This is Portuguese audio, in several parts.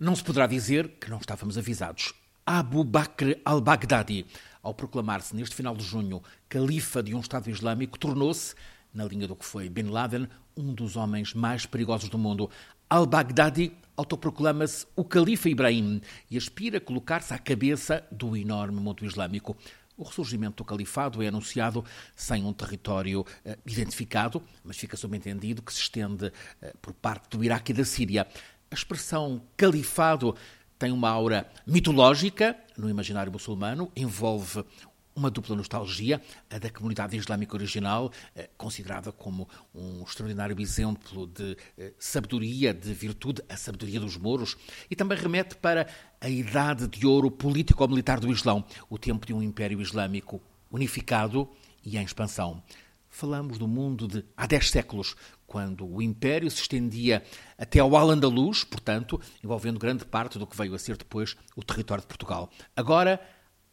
Não se poderá dizer que não estávamos avisados. Abu Bakr al-Baghdadi, ao proclamar-se neste final de junho califa de um Estado Islâmico, tornou-se, na linha do que foi Bin Laden, um dos homens mais perigosos do mundo. Al-Baghdadi autoproclama-se o califa Ibrahim e aspira a colocar-se à cabeça do enorme mundo islâmico. O ressurgimento do califado é anunciado sem um território uh, identificado, mas fica subentendido que se estende uh, por parte do Iraque e da Síria. A expressão califado tem uma aura mitológica no imaginário muçulmano, envolve uma dupla nostalgia, a da comunidade islâmica original, eh, considerada como um extraordinário exemplo de eh, sabedoria, de virtude, a sabedoria dos mouros, e também remete para a idade de ouro político-militar do Islão, o tempo de um império islâmico unificado e em expansão. Falamos do mundo de há 10 séculos, quando o Império se estendia até ao Al-Andalus, portanto, envolvendo grande parte do que veio a ser depois o território de Portugal. Agora,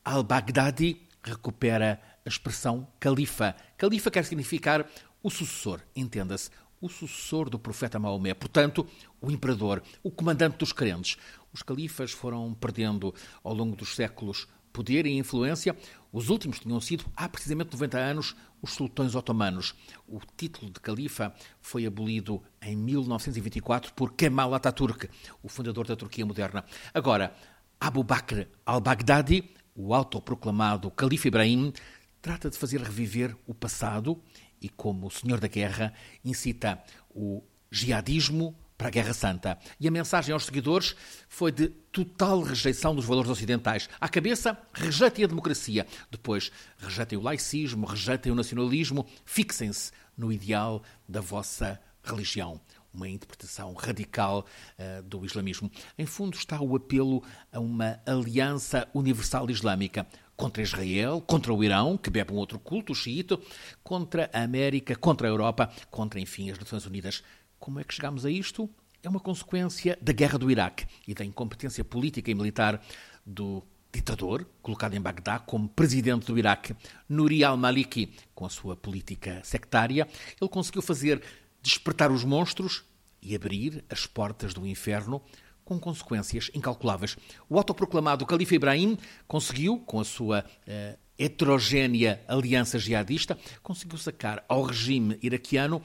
al-Baghdadi recupera a expressão califa. Califa quer significar o sucessor, entenda-se, o sucessor do profeta Maomé, portanto, o imperador, o comandante dos crentes. Os califas foram perdendo ao longo dos séculos poder e influência, os últimos tinham sido, há precisamente 90 anos, os sultões otomanos. O título de califa foi abolido em 1924 por Kemal Atatürk, o fundador da Turquia moderna. Agora, Abu Bakr al-Baghdadi, o autoproclamado califa Ibrahim, trata de fazer reviver o passado e, como o senhor da guerra, incita o jihadismo, para a Guerra Santa. E a mensagem aos seguidores foi de total rejeição dos valores ocidentais. À cabeça, rejeitem a democracia. Depois, rejeitem o laicismo, rejeitem o nacionalismo. Fixem-se no ideal da vossa religião. Uma interpretação radical uh, do islamismo. Em fundo, está o apelo a uma aliança universal islâmica contra Israel, contra o Irão, que bebe um outro culto, o xiita, contra a América, contra a Europa, contra, enfim, as Nações Unidas. Como é que chegamos a isto? É uma consequência da guerra do Iraque e da incompetência política e militar do ditador, colocado em Bagdá como presidente do Iraque, Nuri al-Maliki, com a sua política sectária, ele conseguiu fazer despertar os monstros e abrir as portas do inferno com consequências incalculáveis. O autoproclamado Califa Ibrahim conseguiu, com a sua uh, heterogénea aliança jihadista, conseguiu sacar ao regime iraquiano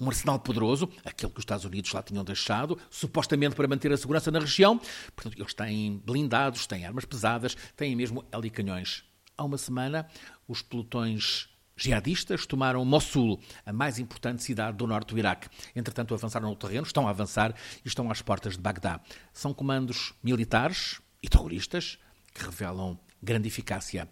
um arsenal poderoso, aquele que os Estados Unidos lá tinham deixado, supostamente para manter a segurança na região. Portanto, eles têm blindados, têm armas pesadas, têm mesmo helicanhões. Há uma semana, os pelotões jihadistas tomaram Mossul, a mais importante cidade do norte do Iraque. Entretanto, avançaram no terreno, estão a avançar e estão às portas de Bagdá. São comandos militares e terroristas que revelam grande eficácia.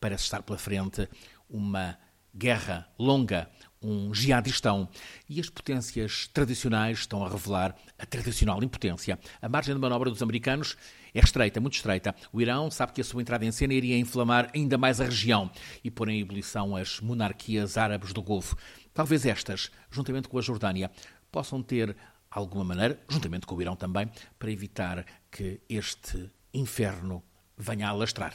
Parece estar pela frente uma guerra longa, um jihadistão. E as potências tradicionais estão a revelar a tradicional impotência. A margem de manobra dos americanos é estreita, muito estreita. O Irão sabe que a sua entrada em cena iria inflamar ainda mais a região e pôr em ebulição as monarquias árabes do Golfo. Talvez estas, juntamente com a Jordânia, possam ter alguma maneira, juntamente com o Irão também, para evitar que este inferno venha a alastrar.